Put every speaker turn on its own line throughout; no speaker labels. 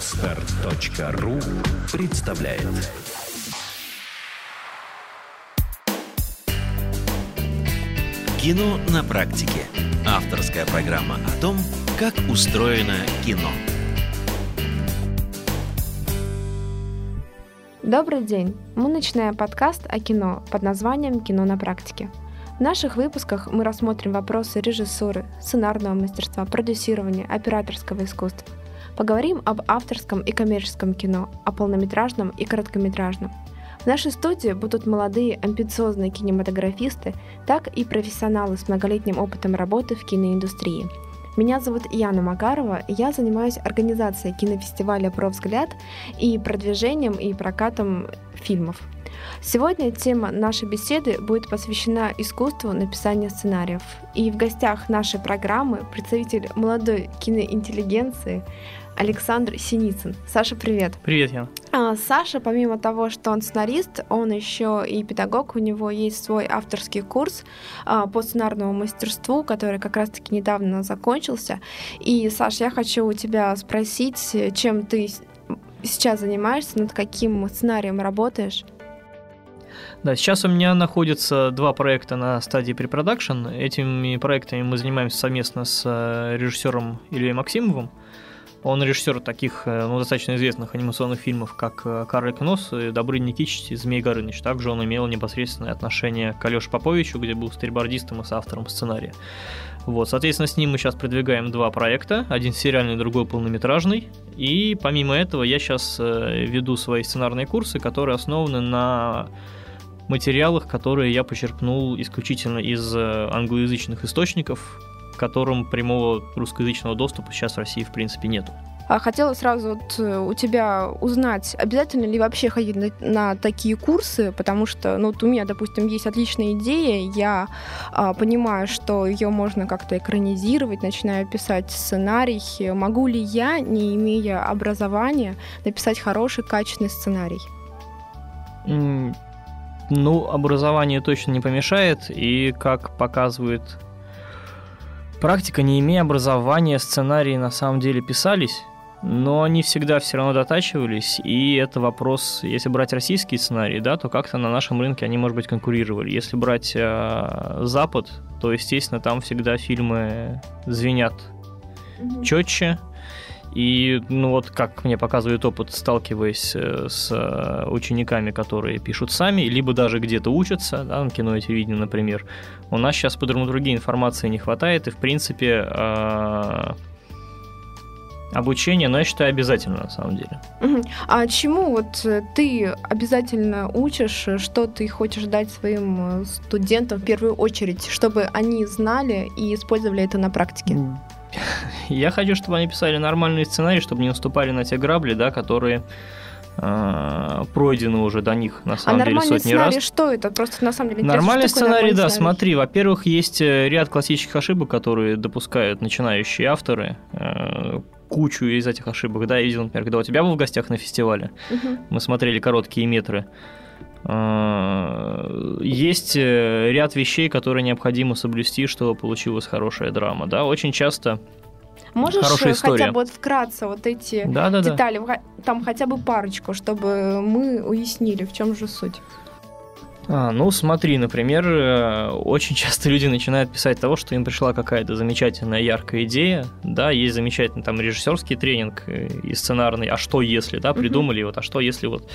Отстар.ру представляет Кино на практике. Авторская программа о том, как устроено кино.
Добрый день! Мы начинаем подкаст о кино под названием «Кино на практике». В наших выпусках мы рассмотрим вопросы режиссуры, сценарного мастерства, продюсирования, операторского искусства. Поговорим об авторском и коммерческом кино, о полнометражном и короткометражном. В нашей студии будут молодые амбициозные кинематографисты, так и профессионалы с многолетним опытом работы в киноиндустрии. Меня зовут Яна Макарова, и я занимаюсь организацией кинофестиваля «Про взгляд» и продвижением и прокатом фильмов – Сегодня тема нашей беседы будет посвящена искусству написания сценариев. И в гостях нашей программы представитель молодой киноинтеллигенции Александр Синицын. Саша, привет.
Привет, Ян.
А, Саша, помимо того, что он сценарист, он еще и педагог. У него есть свой авторский курс а, по сценарному мастерству, который как раз-таки недавно закончился. И, Саша, я хочу у тебя спросить, чем ты сейчас занимаешься, над каким сценарием работаешь?
Да, сейчас у меня находятся два проекта на стадии препродакшн. Этими проектами мы занимаемся совместно с э, режиссером Ильей Максимовым. Он режиссер таких э, ну, достаточно известных анимационных фильмов, как э, «Карлик нос» и «Добрый Никитич» и «Змей Горыныч». Также он имел непосредственное отношение к Алёше Поповичу, где был стрельбордистом и соавтором сценария. Вот, соответственно, с ним мы сейчас продвигаем два проекта, один сериальный, другой полнометражный. И помимо этого я сейчас веду свои сценарные курсы, которые основаны на материалах, которые я почерпнул исключительно из э, англоязычных источников, которым прямого русскоязычного доступа сейчас в России в принципе нету.
А хотела сразу вот э, у тебя узнать, обязательно ли вообще ходить на, на такие курсы, потому что, ну, вот у меня, допустим, есть отличная идея, я а, понимаю, что ее можно как-то экранизировать, начинаю писать сценарий. Могу ли я, не имея образования, написать хороший, качественный сценарий?
Ну, образование точно не помешает, и как показывает практика, не имея образования, сценарии на самом деле писались, но они всегда все равно дотачивались, и это вопрос, если брать российские сценарии, да, то как-то на нашем рынке они, может быть, конкурировали. Если брать э, Запад, то, естественно, там всегда фильмы звенят mm-hmm. четче, и, ну вот, как мне показывает опыт, сталкиваясь э, с э, учениками, которые пишут сами, либо даже где-то учатся, да, на кино и телевидении, например, у нас сейчас по драматургии информации не хватает, и, в принципе, э, обучение, но я считаю, обязательно на самом деле.
А чему вот ты обязательно учишь, что ты хочешь дать своим студентам в первую очередь, чтобы они знали и использовали это на практике?
Я хочу, чтобы они писали нормальные сценарии, чтобы не наступали на те грабли, да, которые э, пройдены уже до них, на самом
а
деле, сотни
сценарий
раз.
что это? Просто на самом деле
Нормальный сценарий, да, сценарий? смотри, во-первых, есть э, ряд классических ошибок, которые допускают начинающие авторы. Э, кучу из этих ошибок, да, я видел, например, когда у тебя был в гостях на фестивале, угу. мы смотрели короткие метры, Э, есть э, ряд вещей, которые необходимо соблюсти, чтобы получилась хорошая драма. Да? Очень часто
Можешь
Хорошая история.
хотя бы вот вкратце вот эти
да, да,
детали,
да.
там хотя бы парочку, чтобы мы уяснили, в чем же суть?
А, ну, смотри, например, э, очень часто люди начинают писать того, что им пришла какая-то замечательная, яркая идея, да, есть замечательный там режиссерский тренинг и сценарный, а что если, да, придумали, uh-huh. вот, а что если вот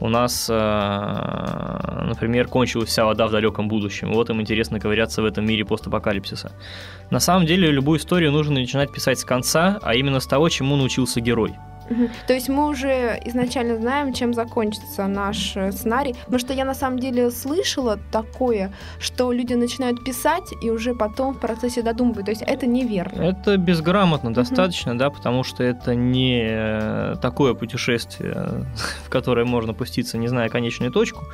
у нас, э, например, кончилась вся вода в далеком будущем. Вот им интересно ковыряться в этом мире постапокалипсиса. На самом деле, любую историю нужно начинать писать с конца, а именно с того, чему научился герой.
То есть мы уже изначально знаем, чем закончится наш э, сценарий. Потому что я на самом деле слышала такое, что люди начинают писать и уже потом в процессе додумывают. То есть это неверно.
Это безграмотно угу. достаточно, да, потому что это не э, такое путешествие, в которое можно пуститься, не зная конечную точку.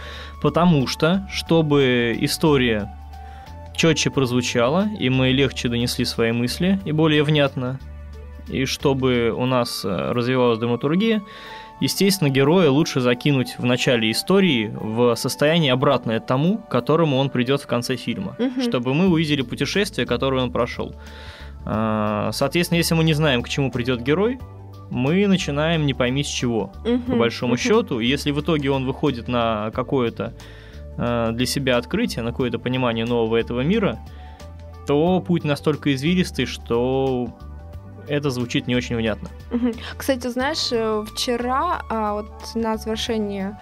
Потому что, чтобы история четче прозвучала, и мы легче донесли свои мысли и более внятно, и чтобы у нас э, развивалась драматургия, естественно, героя лучше закинуть в начале истории в состояние обратное тому, к которому он придет в конце фильма, угу. чтобы мы увидели путешествие, которое он прошел. А, соответственно, если мы не знаем, к чему придет герой, мы начинаем не пойми с чего,
Мгм,
по большому
мгм.
счету. И Если в итоге он выходит на какое-то э, для себя открытие, на какое-то понимание нового этого мира, то путь настолько извилистый, что это звучит не очень внятно.
Кстати, знаешь, э, вчера а, вот на завершении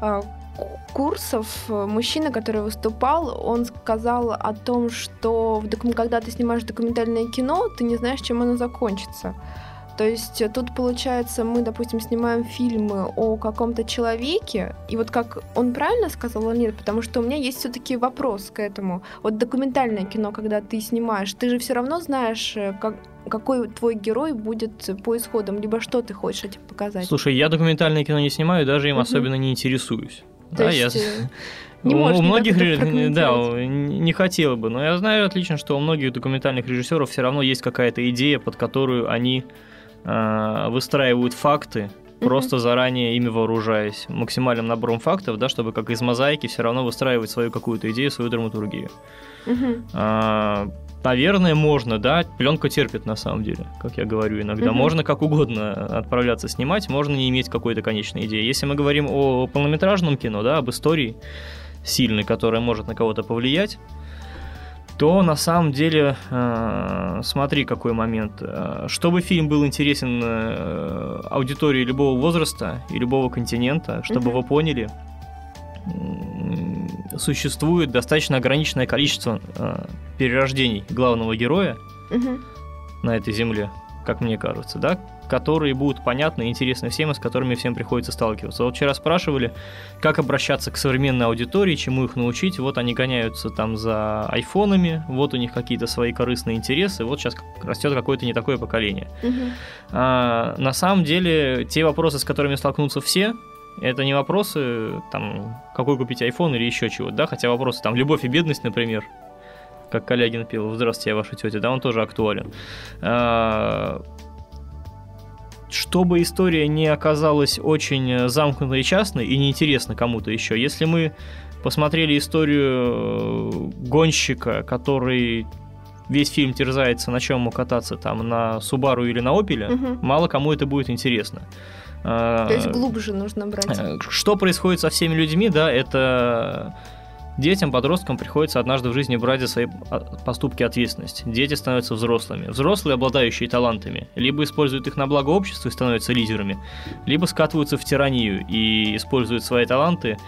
а, ку- курсов э, мужчина, который выступал, он сказал о том, что когда ты снимаешь документальное кино, ты не знаешь, чем оно закончится. То есть э, тут получается, мы, допустим, снимаем фильмы о каком-то человеке, и вот как он правильно сказал или нет, потому что у меня есть все-таки вопрос к этому. Вот документальное кино, когда ты снимаешь, ты же все равно знаешь, э, как, какой твой герой будет по исходам, либо что ты хочешь этим показать.
Слушай, я документальное кино не снимаю, даже им
Мгм.
особенно не интересуюсь.
То
Да,
есть,
я...
э, не
у, у многих да, не хотела бы, но я знаю отлично, что у многих документальных режиссеров все равно есть какая-то идея, под которую они а, выстраивают факты, просто заранее ими вооружаясь максимальным набором фактов, да, чтобы как из мозаики все равно выстраивать свою какую-то идею, свою драматургию. А, Наверное, можно, да, пленка терпит на самом деле, как я говорю иногда.
Мгм.
Можно как угодно отправляться снимать, можно не иметь какой-то конечной идеи. Если мы говорим о полнометражном кино, да, об истории сильной, которая может на кого-то повлиять, то на самом деле, э, смотри, какой момент. Э, Чтобы фильм был интересен э, аудитории любого возраста и любого континента, чтобы вы поняли, существует достаточно ограниченное количество э, перерождений главного героя на этой земле, как мне кажется, да, которые будут понятны и интересны всем, и с которыми всем приходится сталкиваться. Вот вчера спрашивали, как обращаться к современной аудитории, чему их научить. Вот они гоняются там за айфонами, вот у них какие-то свои корыстные интересы, вот сейчас растет какое-то не такое поколение.
Мгм.
А, на самом деле, те вопросы, с которыми столкнутся все, это не вопросы, там, какой купить iPhone или еще чего, да, хотя вопросы, там, любовь и бедность, например, как Калягин пел «Здравствуйте, я ваша тетя», да, он тоже актуален. А, чтобы история не оказалась очень замкнутой и частной и неинтересна кому-то еще, если мы посмотрели историю э, гонщика, который весь фильм терзается, на чем ему кататься, там, на Субару или на Опеле,
Мгм.
мало кому это будет интересно. А,
То есть глубже нужно брать.
Э, Что происходит со всеми людьми, да, это детям, подросткам приходится однажды в жизни брать за свои а, поступки ответственность. Дети становятся взрослыми. Взрослые, обладающие талантами, либо используют их на благо общества и становятся лидерами, либо скатываются в тиранию и используют свои таланты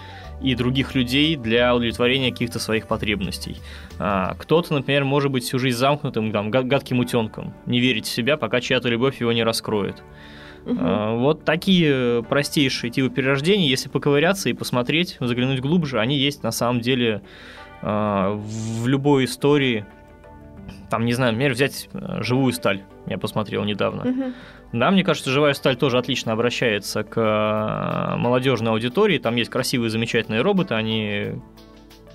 и других людей для удовлетворения каких-то своих потребностей. А, Кто-то, например, может быть всю жизнь замкнутым, там, гад- гадким утенком, не верить в себя, пока чья-то любовь его не раскроет.
Мгм.
А, Вот такие простейшие типы перерождений, если поковыряться и посмотреть, заглянуть глубже, они есть на самом деле а, в любой истории. Там, не знаю, например, взять э, живую сталь. Я посмотрел недавно.
Мгм.
Да, мне кажется, живая сталь тоже отлично обращается к э, молодежной аудитории. Там есть красивые, замечательные роботы, они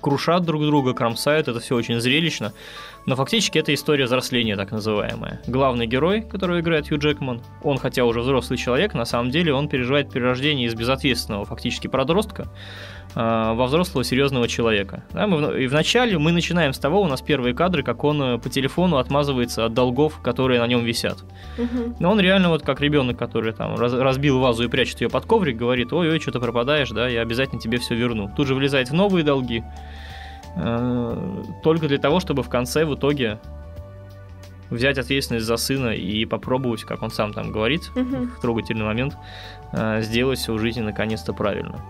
крушат друг друга, кромсают, это все очень зрелищно. Но фактически это история взросления, так называемая. Главный герой, которого играет Хью Джекман, он, хотя уже взрослый человек, на самом деле он переживает перерождение из безответственного фактически подростка э, во взрослого серьезного человека. Да, мы в- и вначале мы начинаем с того, у нас первые кадры, как он э, по телефону отмазывается от долгов, которые на нем висят. Но он реально вот как ребенок, который там раз- разбил вазу и прячет ее под коврик, говорит, ой-ой, что-то пропадаешь, да, я обязательно тебе все верну. Тут же влезает в новые долги, только для того, чтобы в конце, в итоге, взять ответственность за сына и попробовать, как он сам там говорит, в трогательный момент, э, сделать все в жизни наконец-то правильно.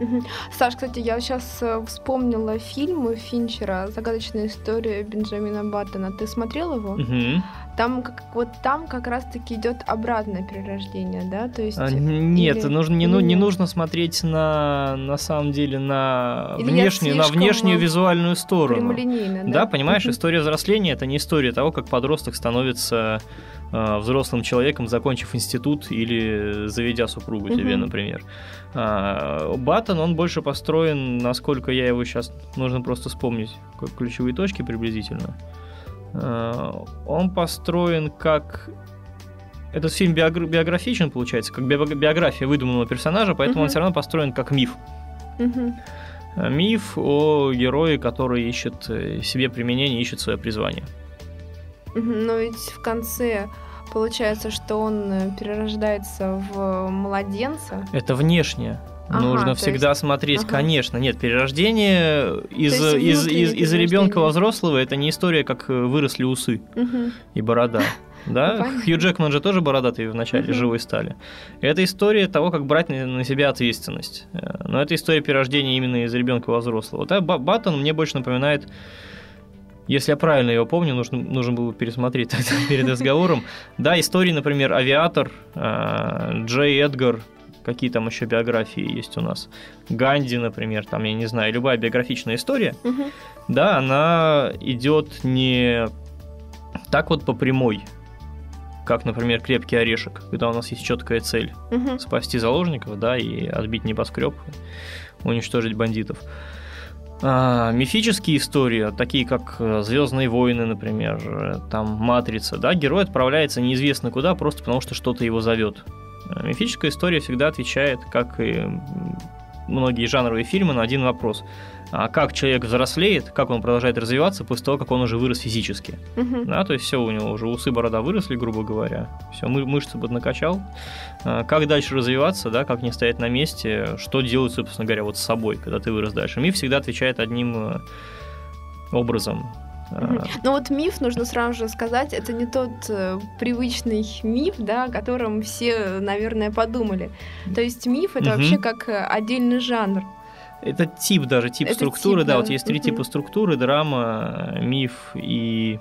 Саш, кстати, я сейчас вспомнила фильм Финчера «Загадочная история Бенджамина Баттона». Ты смотрел его?
Мгм.
Там как вот там как раз-таки идет обратное перерождение, да? То есть
А, Нет,
или-
нужно, не, ну, не нужно смотреть на, на самом деле на
Или
внешнюю, на внешнюю
э,
визуальную сторону.
прямолинейно, да?
Да, понимаешь, история взросления это не история того, как подросток становится э, взрослым человеком, закончив институт или заведя супругу тебе,
Мгм.
например. А, Баттон, он больше построен, насколько я его сейчас нужно просто вспомнить, ключевые точки приблизительно. А, Он построен как этот фильм биогр- биографичен, получается, как био- биография выдуманного персонажа, поэтому он
Мгм.
все равно построен как миф. А, Миф о герое, который ищет э, себе применение, ищет свое призвание.
Но ведь в конце Получается, что он э, перерождается в младенца.
Это внешне.
Ага,
Нужно всегда
есть-
смотреть,
ага.
конечно. Нет, перерождение из, из, из, из ребенка во взрослого это не история, как э, выросли усы
Мгм.
и борода. Да,
Понятно.
Хью Джекман же тоже бородатый в начале
Мгм.
живой стали. Это история того, как брать на на себя ответственность. Э, Но это история перерождения именно из ребенка во взрослого. Да, Ба- Баттон мне больше напоминает, если я правильно его помню, нужно, нужно было пересмотреть перед разговором. Да, истории, например, Авиатор, э, Джей Эдгар, какие там еще биографии есть у нас. Ганди, например, там, я не знаю, любая биографичная история, да, она идет не так вот по прямой, как, например, крепкий орешек, когда у нас есть четкая цель
Мгм.
спасти заложников, да, и отбить небоскреб, уничтожить бандитов. А, мифические истории, такие как Звездные войны, например, э, там Матрица, да, герой отправляется неизвестно куда, просто потому что что-то его зовет. А Мифическая история всегда отвечает, как и многие жанровые фильмы, на один вопрос. А как человек взрослеет, как он продолжает развиваться после того, как он уже вырос физически.
Мгм.
Да, то есть все у него уже усы, борода выросли, грубо говоря. Все, мышцы поднакачал. А, Как дальше развиваться, да, как не стоять на месте, что делать, собственно говоря, вот с собой, когда ты вырос дальше. Миф всегда отвечает одним э, образом. А,
Мгм. Ну вот миф, нужно сразу же сказать, это не тот э, привычный миф, да, о котором все, наверное, подумали. То есть миф это вообще как э, отдельный жанр.
Это тип даже, тип
Это
структуры,
тип,
да,
да.
вот есть три типа структуры, драма, миф и...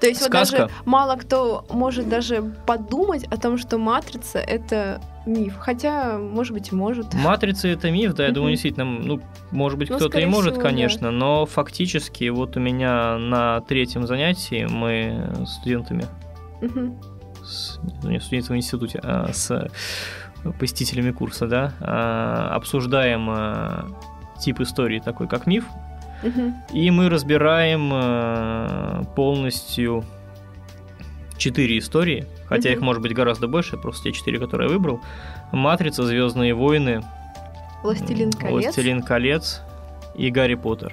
То есть
Сказка.
вот даже мало кто может даже подумать о том, что матрица это миф. Хотя, может быть, может.
Матрица это миф, да, я думаю, действительно, ну, может быть,
Ну,
кто-то и может,
всего, да.
конечно, но фактически вот у меня на третьем занятии мы с студентами
Мгм.
с, ну, не студентами в институте, а с посетителями курса, да, а, обсуждаем а, тип истории такой, как миф,
Мгм.
и мы разбираем а, полностью четыре истории, хотя
Мгм.
их может быть гораздо больше, просто те четыре, которые я выбрал. Матрица, Звездные войны,
Властелин колец.
Властелин колец и Гарри Поттер.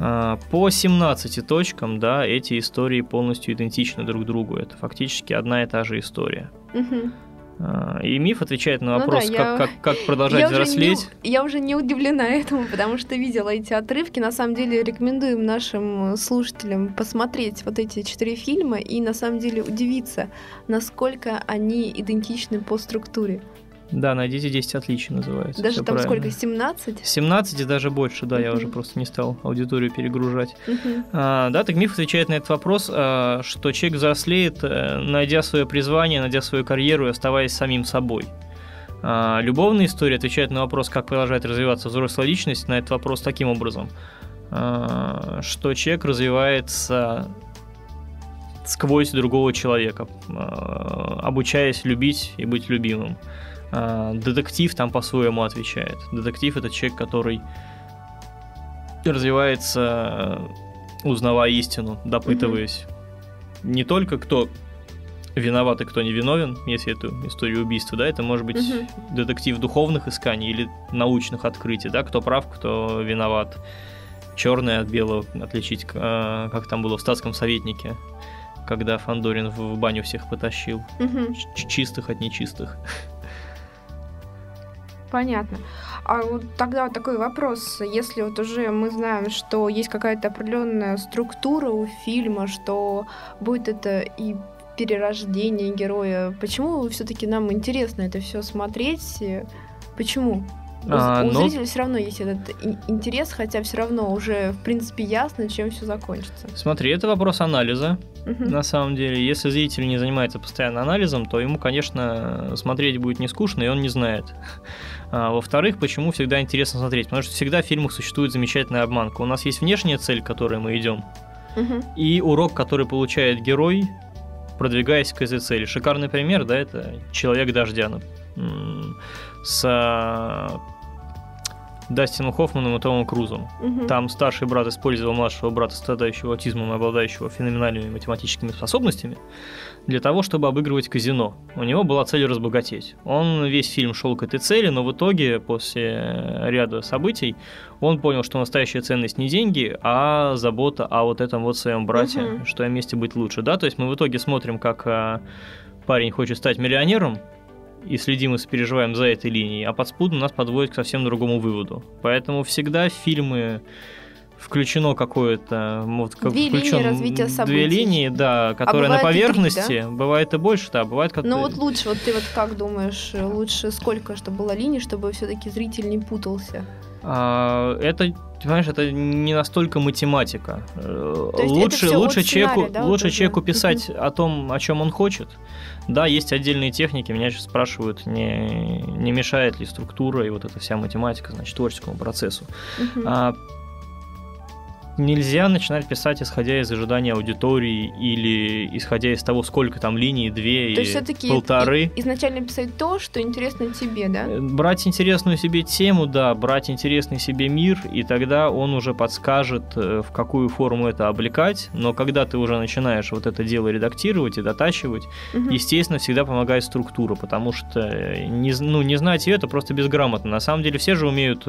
А, По 17 точкам, да, эти истории полностью идентичны друг другу. Это фактически одна и та же история.
Мгм.
А, И миф отвечает на
Ну да,
вопрос,
я-
как, как, как продолжать
Я уже, не,
взрослеть.
я уже не удивлена этому, потому что видела эти отрывки. На самом деле рекомендуем нашим слушателям посмотреть вот эти четыре фильма и на самом деле удивиться, насколько они идентичны по структуре.
Да, найдите 10 отличий называется.
Даже там
правильно.
сколько, 17?
17 и даже больше, да, я
Мгм.
уже просто не стал аудиторию перегружать.
Мгм.
А, да, так миф отвечает на этот вопрос, а, что человек взрослеет, э, найдя свое призвание, найдя свою карьеру и оставаясь самим собой. А, любовная история отвечает на вопрос, как продолжает развиваться взрослая личность, на этот вопрос таким образом, а, что человек развивается сквозь другого человека, а, обучаясь любить и быть любимым. А, Детектив там по-своему отвечает. Детектив это человек, который развивается, э, узнавая истину, допытываясь не только кто виноват и кто не виновен, если эту историю убийства, да, это может быть
Мгм.
детектив духовных исканий или научных открытий, да, кто прав, кто виноват, черное от белого отличить, э, как там было в статском советнике, когда Фандорин в баню всех потащил. Ч- чистых от нечистых.
Понятно. А вот тогда вот такой вопрос. Если вот уже мы знаем, что есть какая-то определенная структура у фильма, что будет это и перерождение героя, почему все-таки нам интересно это все смотреть? Почему?
А,
у
ну-
зрителя все равно есть этот ин- интерес, хотя все равно уже в принципе ясно, чем все закончится.
Смотри, это вопрос анализа.
Мгм.
На самом деле, если зритель не занимается постоянно анализом, то ему, конечно, смотреть будет не скучно, и он не знает. А, во-вторых, почему всегда интересно смотреть? Потому что всегда в фильмах существует замечательная обманка. У нас есть внешняя цель, к которой мы идем,
Мгм.
и урок, который получает герой, продвигаясь к этой цели. Шикарный пример, да, это «Человек дождя». С а, Дастином Хоффманом и Томом Крузом.
Мгм.
Там старший брат использовал младшего брата, страдающего аутизмом и обладающего феноменальными математическими способностями, для того, чтобы обыгрывать казино. У него была цель разбогатеть. Он весь фильм шел к этой цели, но в итоге, после ряда событий, он понял, что настоящая ценность не деньги, а забота о вот этом вот своем брате,
Мгм.
что вместе быть лучше. Да, то есть мы в итоге смотрим, как а, парень хочет стать миллионером, и следим и сопереживаем за этой линией, а подспудно нас подводит к совсем другому выводу. Поэтому всегда в фильмы включено какое-то вот, как
Две линии развития
две
событий.
линии, да, которые на
бывает и три,
поверхности, бывает и больше, да, бывает как
Ну вот лучше, вот ты вот как думаешь, лучше сколько, чтобы было линий, чтобы все-таки зритель не путался?
А, это, понимаешь, это не настолько математика.
Это
лучше, лучше человеку,
да, вот
лучше
уже?
человеку писать о том, о чем он хочет. Да, есть отдельные техники. Меня сейчас спрашивают, не, не мешает ли структура и вот эта вся математика, значит, творческому процессу.
Мгм.
А, нельзя начинать писать, исходя из ожидания аудитории или исходя из того, сколько там линий, две
То
или полторы.
изначально писать то, что интересно тебе, да?
Э, Брать интересную себе тему, да, брать интересный себе мир, и тогда он уже подскажет, э, в какую форму это облекать. Но когда ты уже начинаешь вот это дело редактировать и дотачивать,
Мгм.
естественно, всегда помогает структура, потому что э, не, ну, не знать ее это просто безграмотно. На самом деле все же умеют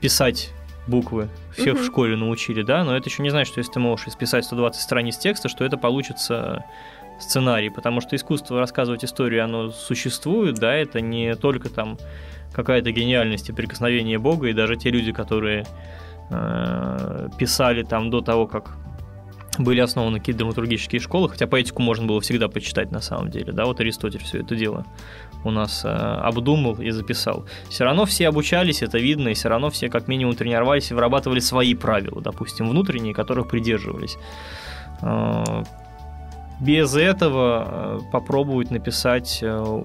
писать буквы, всех в
Мгм.
школе научили, да, но это еще не значит, что если ты можешь исписать 120 страниц текста, что это получится сценарий, потому что искусство рассказывать историю, оно существует, да, это не только там какая-то гениальность и прикосновение Бога, и даже те люди, которые э, писали там до того, как были основаны какие-то драматургические школы, хотя поэтику можно было всегда почитать на самом деле, да, вот Аристотель все это дело у нас э, обдумал и записал. Все равно все обучались, это видно, и все равно все как минимум тренировались и вырабатывали свои правила, допустим, внутренние, которых придерживались. Э, Без этого э, попробовать написать э,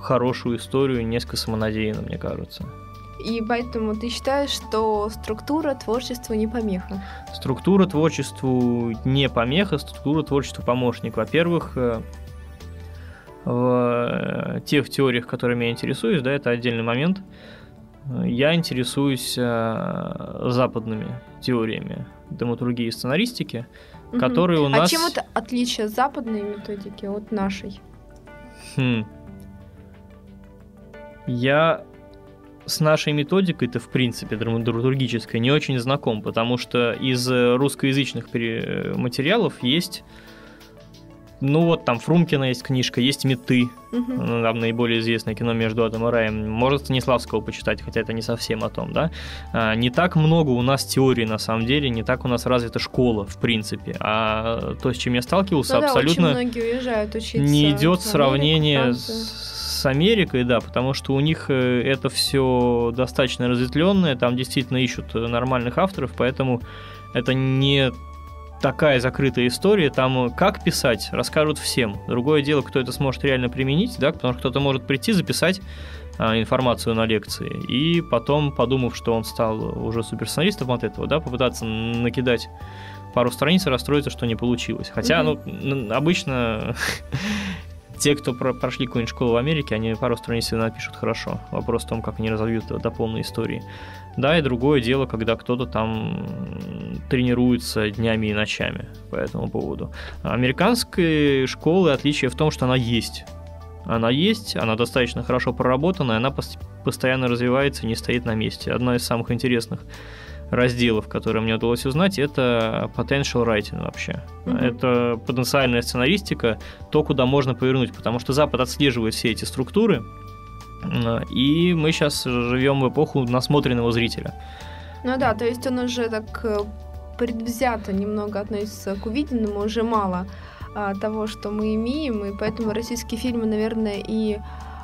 хорошую историю несколько самонадеянно, мне кажется.
И поэтому ты считаешь, что структура творчества не помеха?
Структура творчеству не помеха, структура творчеству помощник. Во-первых, э, в тех теориях, которыми я интересуюсь, да, это отдельный момент. Э, Я интересуюсь э, западными теориями драматургии и сценаристики,
Мгм.
которые у
А
нас...
чем это отличие западной методики от нашей?
Хм. Я с нашей методикой-то, в принципе, драматургической, не очень знаком, потому что из э, русскоязычных материалов есть... Ну вот, там Фрумкина есть книжка, есть «Меты», ну, там наиболее известное кино «Между адом и раем». Можно Станиславского почитать, хотя это не совсем о том, да. А, Не так много у нас теорий, на самом деле, не так у нас развита школа, в принципе. А то, с чем я сталкивался,
Ну да,
абсолютно не идет
Америку,
сравнение с, Америкой, да, потому что у них э, это все достаточно разветвленное, там действительно ищут нормальных авторов, поэтому это не такая закрытая история, там э, как писать, расскажут всем. Другое дело, кто это сможет реально применить, да, потому что кто-то может прийти, записать а, информацию на лекции, и потом, подумав, что он стал уже суперсценаристом от этого, да, попытаться накидать пару страниц и расстроиться, что не получилось. Хотя,
Мгм.
ну, обычно те, кто про- прошли какую-нибудь школу в Америке, они пару страниц всегда напишут хорошо. Вопрос в том, как они разовьют до полной истории. Да, и другое дело, когда кто-то там тренируется днями и ночами по этому поводу. Американской школы отличие в том, что она есть. Она есть, она достаточно хорошо проработана, и она пос- постоянно развивается и не стоит на месте. Одна из самых интересных разделов, которые мне удалось узнать, это potential writing вообще.
Мгм.
Это потенциальная сценаристика, то, куда можно повернуть, потому что Запад отслеживает все эти структуры, э, и мы сейчас живем в эпоху насмотренного зрителя.
Ну да, то есть он уже так э, предвзято немного относится к увиденному, уже мало а, того, что мы имеем, и поэтому российские фильмы, наверное, и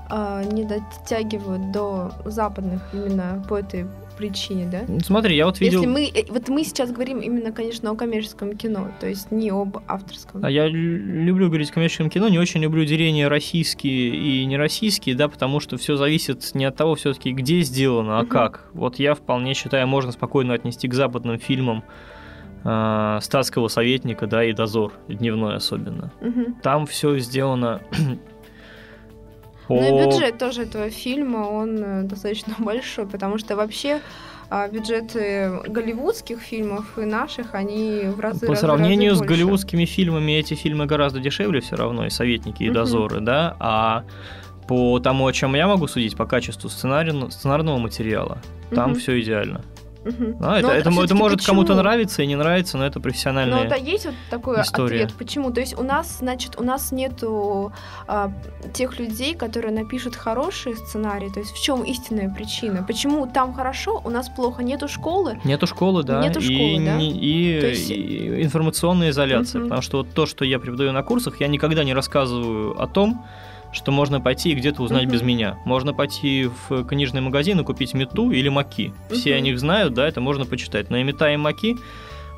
а, не дотягивают до западных именно по этой причине, да?
Смотри, я вот видел...
Если мы, э, вот мы сейчас говорим именно, конечно, о коммерческом кино, то есть не об авторском.
А я лю- люблю говорить о коммерческом кино, не очень люблю деление российские и нероссийские, да, потому что все зависит не от того все-таки, где сделано, а
Мгм.
как. Вот я вполне считаю, можно спокойно отнести к западным фильмам э, статского советника, да, и дозор, дневной особенно.
Мгм.
Там все сделано.
Ну и бюджет тоже этого фильма, он э, достаточно большой, потому что вообще а, бюджеты голливудских фильмов и наших, они в разы
По
разы,
сравнению
разы
с
больше.
голливудскими фильмами, эти фильмы гораздо дешевле все равно, и «Советники», и
Мгм.
«Дозоры», да, а по тому, о чем я могу судить, по качеству сценарий- сценарного материала, там
Мгм.
все идеально. А, это, это, это может кому-то нравиться и не нравится, но это профессиональные...
Ну да, есть вот такой
история.
ответ. Почему? То есть у нас, значит, у нас нету а, тех людей, которые напишут хорошие сценарии. То есть в чем истинная причина? Почему там хорошо, у нас плохо? Нету школы?
Нету школы, да,
Нету
и,
школы, да?
не- и-
То есть-
и информационная изоляция,
Мгм.
потому что вот то, что я преподаю на курсах, я никогда не рассказываю о том, что можно пойти и где-то узнать
Мгм.
без меня. Можно пойти в книжный магазин и купить мету или маки. Все
Мгм.
о них знают, да, это можно почитать. Но и мета, и маки,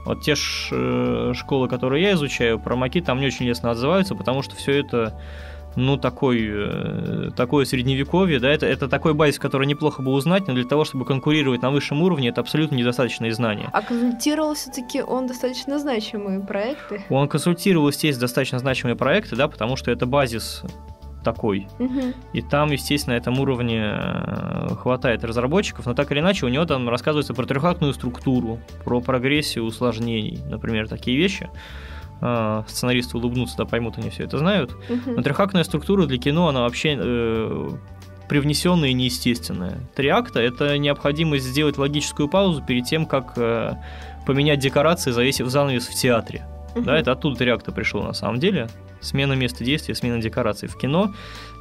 вот те ж, э, школы, которые я изучаю, про маки там не очень лестно отзываются, потому что все это ну, такой, э, такое средневековье, да, это, это такой базис, который неплохо бы узнать, но для того, чтобы конкурировать на высшем уровне, это абсолютно недостаточные знания.
А консультировал все-таки он достаточно значимые проекты.
Он консультировал, естественно, достаточно значимые проекты, да, потому что это базис такой.
Мгм.
И там, естественно, на этом уровне э, хватает разработчиков, но так или иначе у него там рассказывается про трехактную структуру, про прогрессию усложнений, например, такие вещи. Э, Сценаристы улыбнутся, да поймут, они все это знают.
Мгм.
Но трехактная структура для кино, она вообще э, привнесенная и неестественная. Три акта — это необходимость сделать логическую паузу перед тем, как э, поменять декорации, завесив занавес в театре.
Мгм.
Да, это оттуда три акта пришло на самом деле. Смена места действия, смена декораций в кино.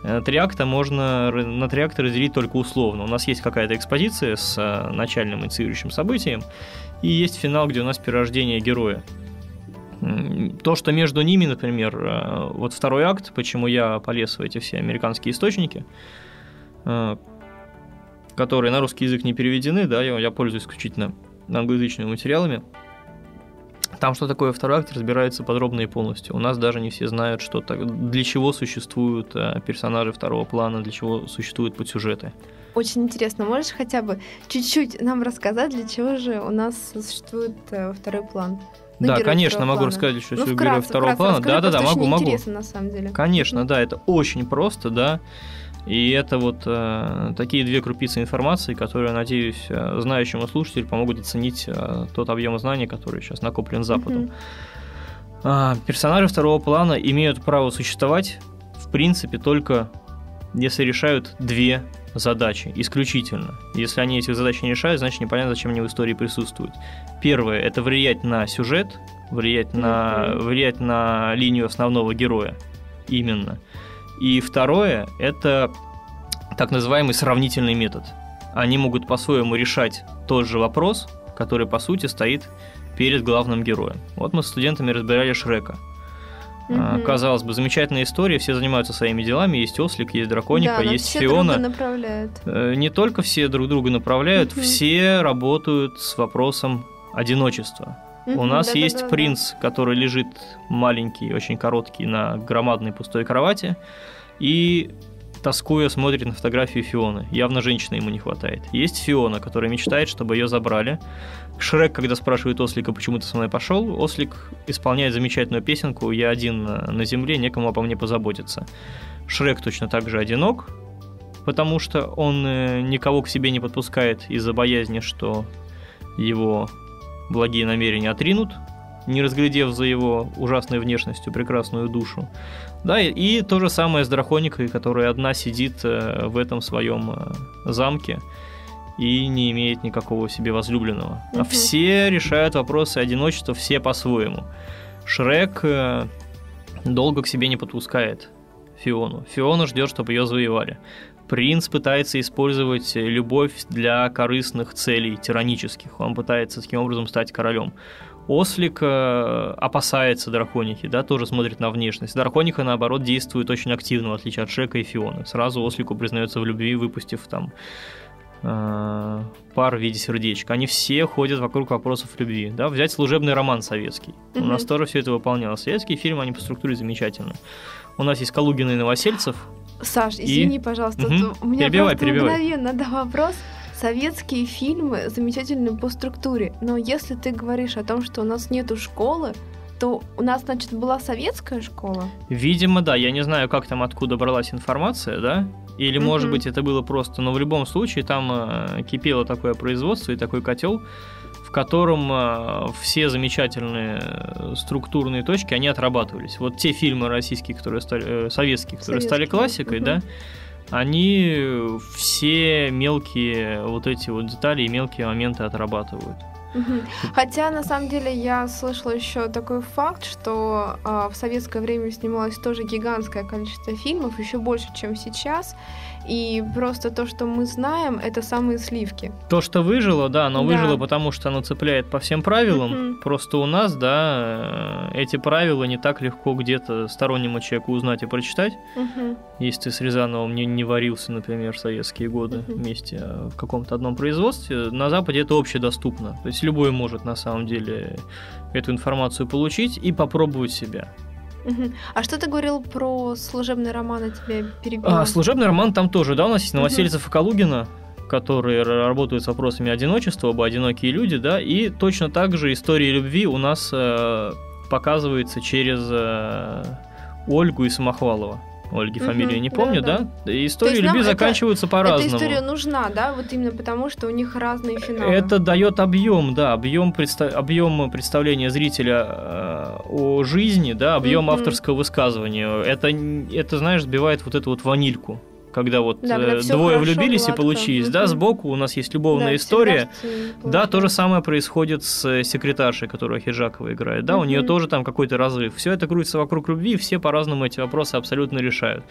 Э, Три акта можно на три акта разделить только условно. У нас есть какая-то экспозиция с э, начальным инициирующим событием, и есть финал, где у нас перерождение героя. То, что между ними, например, э, вот второй акт, почему я полез в эти все американские источники, которые на русский язык не переведены, да, я, я пользуюсь исключительно англоязычными материалами. Там, что такое второй акт, разбирается подробно и полностью. У нас даже не все знают, что так, для чего существуют э, персонажи второго плана, для чего существуют подсюжеты.
Очень интересно. Можешь хотя бы чуть-чуть нам рассказать, для чего же у нас существует э, второй план? Ну,
да, конечно, могу
плана.
рассказать, что
Ну, вкратце,
герой второго
вкратце
плана.
расскажи,
Да-да-да,
просто
могу,
очень
могу.
интересно на самом деле.
Конечно, да, это очень просто, да. И это вот э, такие две крупицы информации, которые, надеюсь, э, знающему слушателю помогут оценить э, тот объем знаний, который сейчас накоплен Западом.
Мгм.
А, персонажи второго плана имеют право существовать, в принципе, только если решают две задачи, исключительно. Если они этих задач не решают, значит непонятно, зачем они в истории присутствуют. Первое – это влиять на сюжет, влиять на, влиять на линию основного героя, именно. И второе – это так называемый сравнительный метод. Они могут по-своему решать тот же вопрос, который, по сути, стоит перед главным героем. Вот мы с студентами разбирали Шрека.
Мгм.
Казалось бы, замечательная история, все занимаются своими делами, есть Ослик, есть Драконика,
да,
есть
все
Фиона.
друга направляют.
Э, Не только все друг друга направляют,
Мгм.
все работают с вопросом одиночества. У нас
да-да-да-да.
есть принц, который лежит маленький, очень короткий на громадной пустой кровати и тоскуя смотрит на фотографию Фионы. Явно женщины ему не хватает. Есть Фиона, которая мечтает, чтобы ее забрали. Шрек, когда спрашивает Ослика, почему ты со мной пошел, Ослик исполняет замечательную песенку «Я один на на земле, некому обо мне позаботиться». Шрек точно так же одинок, потому что он э, никого к себе не подпускает из-за боязни, что его благие намерения отринут, не разглядев за его ужасной внешностью прекрасную душу. Да, и, и то же самое с драконикой, которая одна сидит э, в этом своем э, замке и не имеет никакого себе возлюбленного. А
Мгм.
все решают вопросы одиночества, все по-своему. Шрек э, долго к себе не подпускает Фиону. Фиона ждет, чтобы ее завоевали. Принц пытается использовать любовь для корыстных целей, тиранических. Он пытается таким образом стать королем. Ослик э, опасается драконики, да, тоже смотрит на внешность. Драконика, наоборот, действует очень активно, в отличие от Шека и Фионы. Сразу Ослику признается в любви, выпустив там э, пар в виде сердечка. Они все ходят вокруг вопросов любви. Да? Взять служебный роман советский. У
Мгм.
нас тоже все это выполнялось. Советские фильмы, они по структуре замечательны. У нас есть Калугина и Новосельцев.
Саш,
И-
извини, пожалуйста,
Мгм.
тут у меня
Перебивай,
просто
перебивай.
мгновенно да, вопрос. Советские фильмы замечательны по структуре, но если ты говоришь о том, что у нас нету школы, то у нас, значит, была советская школа?
Видимо, да, я не знаю, как там откуда бралась информация, да, Или,
Мгм.
может быть, это было просто... Но в любом случае там э, кипело такое производство и такой котел, в котором э, все замечательные э, структурные точки, они отрабатывались. Вот те фильмы российские, которые стали... э, советские, которые стали
Советские,
классикой,
мгм.
да, они все мелкие вот эти вот детали и мелкие моменты отрабатывают.
Хотя, на самом деле, я слышала еще такой факт, что а, в советское время снималось тоже гигантское количество фильмов, еще больше, чем сейчас. И просто то, что мы знаем, это самые сливки.
То, что выжило, да, оно
Да.
выжило, потому что оно цепляет по всем правилам.
Мгм.
Просто у нас, да, э, эти правила не так легко где-то стороннему человеку узнать и прочитать.
Мгм.
Если ты с Рязановым не, не варился, например, в советские годы
Мгм.
вместе а в каком-то одном производстве, на Западе это общедоступно. То есть любой может на самом деле эту информацию получить и попробовать себя.
А что ты говорил про служебный роман, я тебя перебила?
А, служебный роман там тоже, да, у нас есть. Новосельцев и Калугина, которые работают с вопросами одиночества, оба одинокие люди, да, и точно так же история любви у нас э, показывается через э, Ольгу и Самохвалова. Ольги фамилию не
да,
помню,
да.
да? И Истории любви
это-
заканчиваются
Эта
по-разному.
история нужна, да, вот именно потому, что у них разные финалы.
Это дает объем, да, объем, предста- объем представления зрителя э, о жизни, да, объем авторского высказывания. Это, это, знаешь, сбивает вот эту вот ванильку. Когда вот
Да, когда
э, двое влюбились
гладко.
и получились, да, сбоку у нас есть
Да,
любовная
всегда
история. Да, то же самое происходит с э, секретаршей, которую Хиджакова играет. Да, у нее тоже там какой-то разрыв. Все это крутится вокруг любви, и все по-разному эти вопросы абсолютно решают.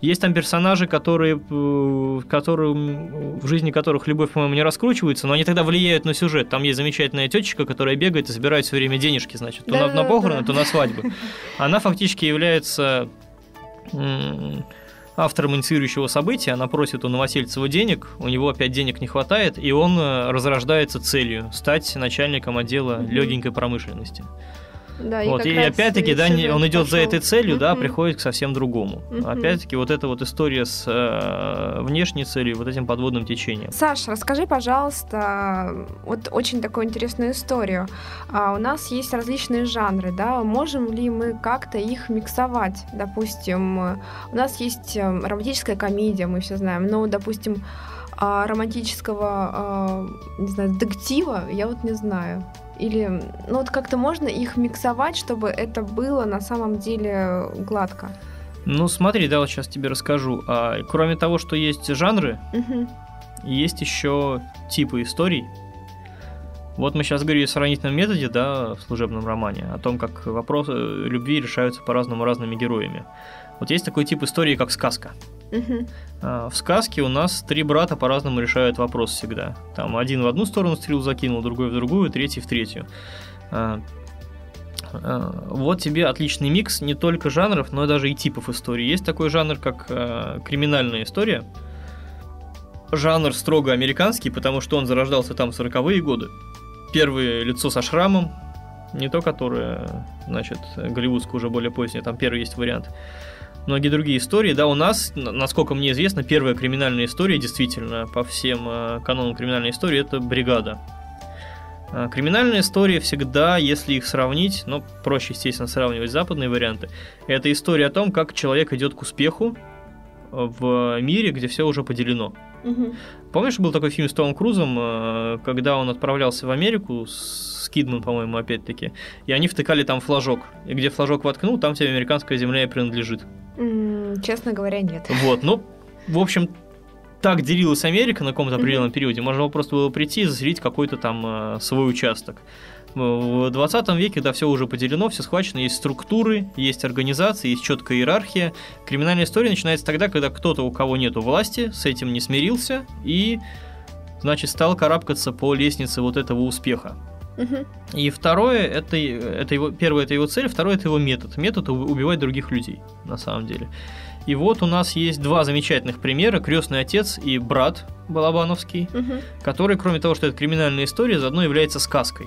Есть там персонажи, которые, э, которым, в жизни которых любовь, по-моему, не раскручивается, но они тогда влияют на сюжет. Там есть замечательная тетечка, которая бегает и собирает все время денежки, значит, то на, на
Да-да-да.
похороны, то на свадьбы. Она фактически является автором инициирующего события, она просит у Новосельцева денег, у него опять денег не хватает, и он э, разрождается целью стать начальником отдела легенькой промышленности.
Да,
вот, и
раз
опять-таки, да, не- он идет за
пошёл.
этой целью, да,
Мгм.
приходит к совсем другому.
Мгм.
Опять-таки, вот эта вот история с э, внешней целью, вот этим подводным течением.
Саш, расскажи, пожалуйста, вот очень такую интересную историю. А, у нас есть различные жанры, да, можем ли мы как-то их миксовать? Допустим, у нас есть э, романтическая комедия, мы все знаем, но, допустим, а, романтического, а, не знаю, детектива, я вот не знаю. Или, ну вот как-то можно их миксовать, чтобы это было на самом деле гладко.
Ну, смотри, да, вот сейчас тебе расскажу. А, кроме того, что есть жанры,
Мгм.
есть еще типы историй. Вот мы сейчас говорили о сравнительном методе, да, в служебном романе, о том, как вопросы любви решаются по-разному разными героями. Вот есть такой тип истории, как сказка. А, В сказке у нас три брата по-разному решают вопрос всегда. Там один в одну сторону стрелу закинул, другой в другую, третий в третью. А, а, Вот тебе отличный микс не только жанров, но даже и типов истории. Есть такой жанр, как криминальная история. Жанр строго американский, потому что он зарождался там в 40-е годы. Первое лицо со шрамом, не то, которое, значит, голливудское уже более позднее, там первый есть вариант многие другие истории. Да, у нас, насколько мне известно, первая криминальная история, действительно, по всем э, канонам криминальной истории, это «Бригада». А, Криминальная история всегда, если их сравнить, ну, проще, естественно, сравнивать западные варианты, это история о том, как человек идет к успеху в мире, где все уже поделено.
Мгм.
Помнишь, был такой фильм с Томом Крузом, э, когда он отправлялся в Америку с Кидман, по-моему, опять-таки, и они втыкали там флажок. И где флажок воткнул, там тебе американская земля и принадлежит.
М, Честно говоря, нет.
Вот, ну, в общем, так делилась Америка на каком-то определенном периоде. Можно было просто было прийти и заселить какой-то там э, свой участок. В 20 веке, да, все уже поделено, все схвачено, есть структуры, есть организации, есть четкая иерархия. Криминальная история начинается тогда, когда кто-то, у кого нету власти, с этим не смирился и, значит, стал карабкаться по лестнице вот этого успеха. И второе, это, это его, первое, это его цель, второе, это его метод. Метод убивать других людей, на самом деле. И вот у нас есть два замечательных примера. Крестный отец и брат Балабановский,
Мгм.
который, кроме того, что это криминальная история, заодно является сказкой.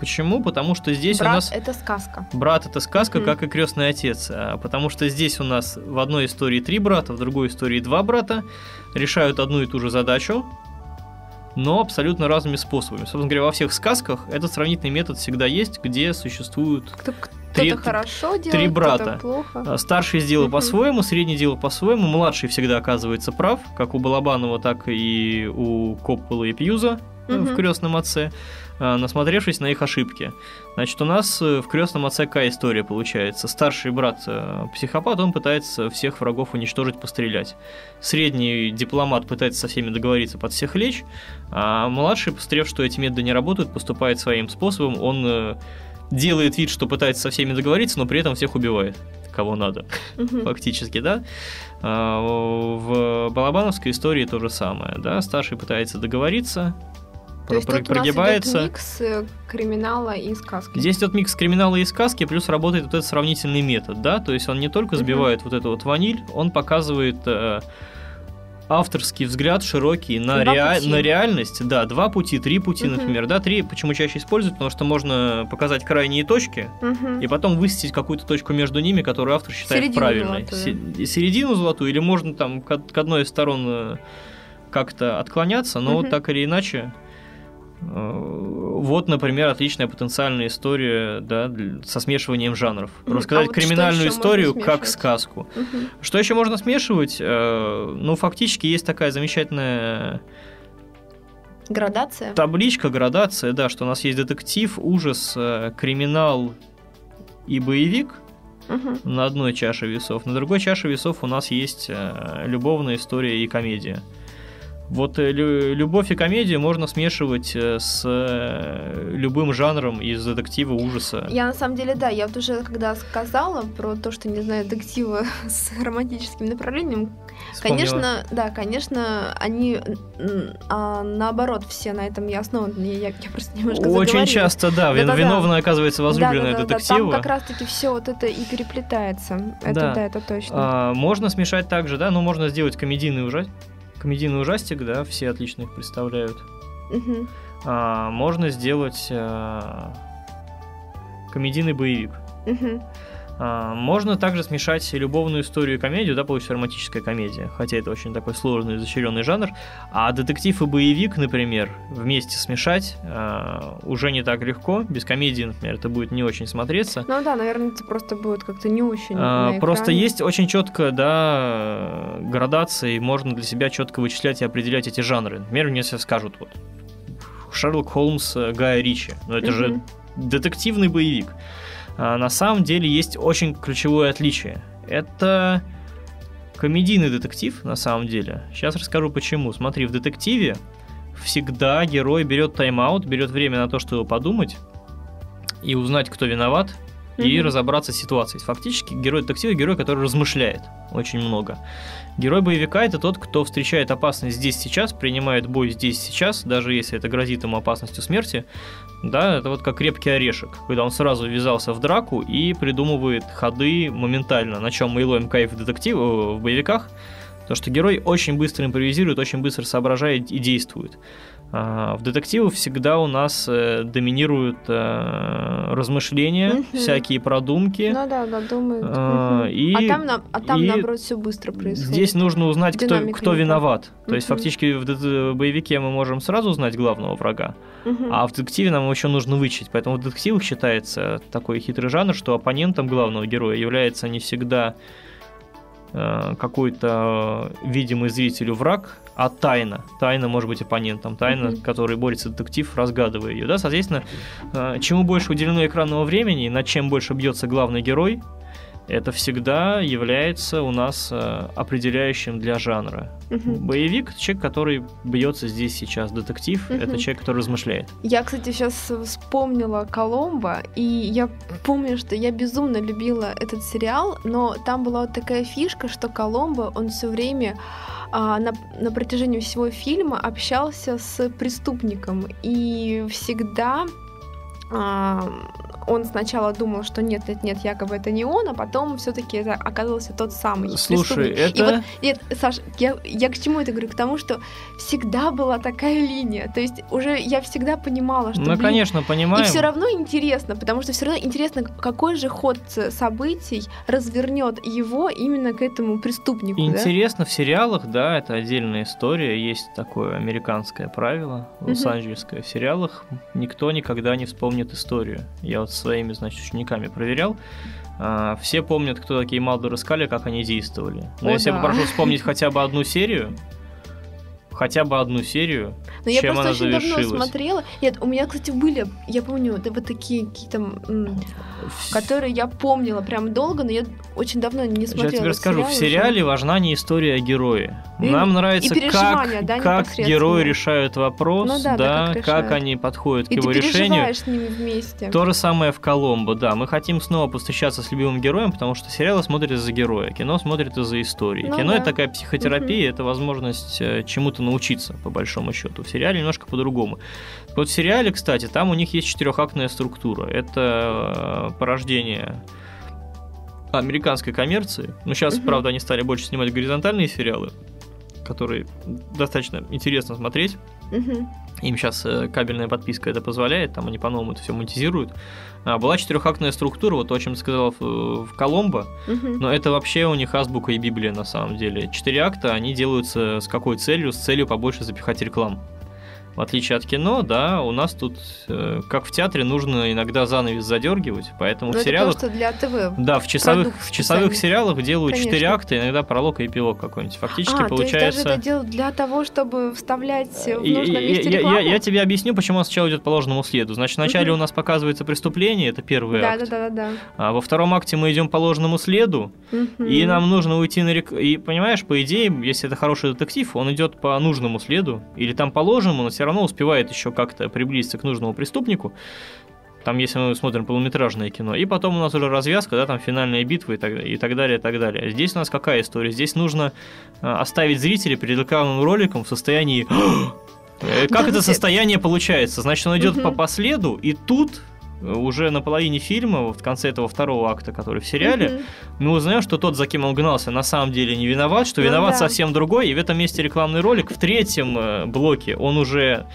Почему? Потому что здесь
Брат
у нас...
это сказка.
Брат это сказка,
Мгм.
как и крестный отец. А, Потому что здесь у нас в одной истории три брата, в другой истории два брата решают одну и ту же задачу, но абсолютно разными способами. Собственно говоря, во всех сказках этот сравнительный метод всегда есть, где существуют
Кто-
три,
Кто-то хорошо делает,
три брата.
плохо.
А, Старший сделал по-своему, средний делал по-своему, младший всегда оказывается прав, как у Балабанова, так и у Коппола и Пьюза э, в крестном отце, а, насмотревшись на их ошибки. Значит, у нас э, в крестном отце какая история получается? Старший брат э, психопат, он пытается всех врагов уничтожить, пострелять. Средний дипломат пытается со всеми договориться, под всех лечь, а младший, посмотрев, что эти методы не работают, поступает своим способом, он э, делает вид, что пытается со всеми договориться, но при этом всех убивает, кого надо
Мгм.
фактически, да. А, В Балабановской истории то же самое, да. Старший пытается договориться,
То есть тут у нас
прогибается.
идет микс э, криминала и сказки.
Здесь идет микс криминала и сказки, плюс работает вот этот сравнительный метод, да. То есть он не только сбивает вот эту вот ваниль, он показывает э, авторский взгляд широкий на,
Два пути.
на реальность. Да, два пути, три пути,
Мгм.
например. Да, три почему чаще используют, потому что можно показать крайние точки,
Мгм.
и потом высветить какую-то точку между ними, которую автор считает
Середину
правильной.
золотую.
Се- середину золотую, или можно там к, к одной из сторон э, как-то отклоняться, но вот
Мгм.
так или иначе. Э, Вот, например, отличная потенциальная история да, со смешиванием жанров. Рассказать
А вот
криминальную историю как сказку.
Мгм.
Что еще можно смешивать? Э, Ну, фактически есть такая замечательная
Градация.
табличка, градация, да, что у нас есть детектив, ужас, э, криминал и боевик
Мгм.
на одной чаше весов. На другой чаше весов у нас есть любовная история и комедия. Вот э, лю- любовь и комедию можно смешивать э, с э, любым жанром из детектива ужаса.
Я на самом деле, да, я вот уже когда сказала про то, что не знаю, детективы с романтическим направлением,
Вспомнила.
конечно, да, конечно, они а, наоборот все на этом и основаны. Я, я просто немножко
Очень
заговорилась.
часто, да,
Да-да-да.
виновная оказывается возлюбленная
Да-да-да-да,
детектива.
Там как раз-таки все вот это и переплетается. Это
Да.
да, это точно.
А, можно смешать также, да, ну можно сделать комедийный ужастик, комедийный ужастик, да, все отлично их представляют.
Мгм.
А, можно сделать э, комедийный боевик.
Мгм.
А, можно также смешать любовную историю и комедию, да, получится романтическая комедия, хотя это очень такой сложный, изощренный жанр. А детектив и боевик, например, вместе смешать а, уже не так легко. Без комедии, например, это будет не очень смотреться.
Ну да, наверное, это просто будет как-то не очень.
А, Просто есть очень четко, да, градации, можно для себя четко вычислять и определять эти жанры. Например, мне все скажут, вот, Шерлок Холмс э, Гая Ричи, но это же
Мгм.
детективный боевик. А на самом деле есть очень ключевое отличие. Это комедийный детектив, на самом деле. Сейчас расскажу почему. Смотри, в детективе всегда герой берет тайм-аут, берет время на то, чтобы подумать и узнать, кто виноват, и
Мгм.
разобраться с ситуацией. Фактически герой детектива герой, который размышляет очень много. Герой боевика это тот, кто встречает опасность здесь сейчас, принимает бой здесь сейчас, даже если это грозит ему опасностью смерти. Да, это вот как крепкий орешек, когда он сразу ввязался в драку и придумывает ходы моментально, на чем мы и ловим кайф в детектив, э, в боевиках, то что герой очень быстро импровизирует, очень быстро соображает и действует. А, В детективах всегда у нас э, доминируют э, размышления, всякие продумки.
Ну да, да, думают.
А, и-
а там, на- а там
и
наоборот, все быстро происходит.
Здесь нужно узнать, кто,
Динамика
кто виноват. То есть фактически в боевике мы можем сразу узнать главного врага, а в детективе нам еще нужно вычесть. Поэтому в детективах считается такой хитрый жанр, что оппонентом главного героя является не всегда э, какой-то видимый зрителю враг, а тайна. Тайна может быть оппонентом. Тайна,
Мгм.
которой борется детектив, разгадывая ее. Да? Соответственно, э, чему больше уделено экранного времени, над чем больше бьется главный герой, это всегда является у нас э, определяющим для жанра.
Мгм.
Боевик это человек, который бьется здесь сейчас. Детектив
Мгм.
это человек, который размышляет.
Я, кстати, сейчас вспомнила Коломбо, и я помню, что я безумно любила этот сериал, но там была вот такая фишка, что Коломбо, он все время а, на, на протяжении всего фильма общался с преступником, и всегда он сначала думал, что нет, нет, нет, якобы это не он, а потом все-таки это оказался тот самый
Слушай, это...
И вот, нет, Саш, я, я к чему это говорю? К тому, что всегда была такая линия. То есть уже я всегда понимала, что...
Мы,
блин,
конечно, понимаем.
И все равно интересно, потому что все равно интересно, какой же ход событий развернет его именно к этому преступнику.
Интересно да? в сериалах, да, это отдельная история. Есть такое американское правило, лос-анджелесское. В сериалах никто никогда не вспомнит историю. Я вот своими, значит, учениками проверял. А, все помнят, кто такие Малдор и Скали, как они действовали. Но О, если да. я попрошу вспомнить хотя бы одну серию, хотя бы одну серию,
Но
чем
я просто
она
очень
завершилась.
давно смотрела. Нет, у меня, кстати, были, я помню, вот, вот такие какие-то, которые я помнила прям долго, но я очень давно не смотрела.
Я тебе расскажу, в сериале важна не история а герои. И, Нам нравится,
и
как,
да,
как герои решают вопрос,
ну, да,
да,
да, как,
как они подходят
и
к его решению.
с ними вместе.
То же самое в Коломбо, да. Мы хотим снова постречаться с любимым героем, потому что сериалы смотрят из-за героя, кино смотрит из-за истории.
Ну,
кино
да.
это такая психотерапия, угу. это возможность э, чему-то научиться, по большому счету. В сериале немножко по-другому. Вот в сериале, кстати, там у них есть четырехактная структура. Это э, порождение американской коммерции. Но сейчас,
Мгм.
правда, они стали больше снимать горизонтальные сериалы, которые достаточно интересно смотреть. Им сейчас кабельная подписка это позволяет, там они по-новому это все монетизируют. А, была четырехактная структура, вот то, о чем ты сказал в, в Коломбо, но это вообще у них азбука и Библия на самом деле. Четыре акта, они делаются с какой целью? С целью побольше запихать реклам. В отличие от кино, да, у нас тут, э, как в театре, нужно иногда занавес задергивать, поэтому
Ну,
в
это
сериалах...
просто для ТВ.
Да, в часовых, в часовых сериалах делают
Конечно.
четыре акта, иногда пролог и эпилог какой-нибудь. Фактически
а,
получается...
то есть даже это делают для того, чтобы вставлять в
И-
нужном месте
я, я- я тебе объясню, почему сначала идет по ложному следу. Значит, вначале
Мгм.
у нас показывается преступление, это первый
да,
акт.
да, да, да,
А во втором акте мы идем по ложному следу,
да.
и нам нужно уйти на рек... И понимаешь, по идее, если это хороший детектив, он идет по нужному следу, или там по ложному, но все равно успевает еще как-то приблизиться к нужному преступнику. Там, если мы смотрим полнометражное кино. И потом у нас уже развязка, да, там финальная битва и так, и так далее, и так далее. Здесь у нас какая история? Здесь нужно э, оставить зрителя перед рекламным роликом в состоянии Э, Как
Да,
это состояние получается? Значит, он идет
Мгм.
по последу, и тут уже на половине фильма, в конце этого второго акта, который в сериале,
Мгм.
мы узнаем, что тот, за кем он гнался, на самом деле не виноват, что
Ну
виноват
да.
совсем другой, и в этом месте рекламный ролик. В третьем э, блоке он уже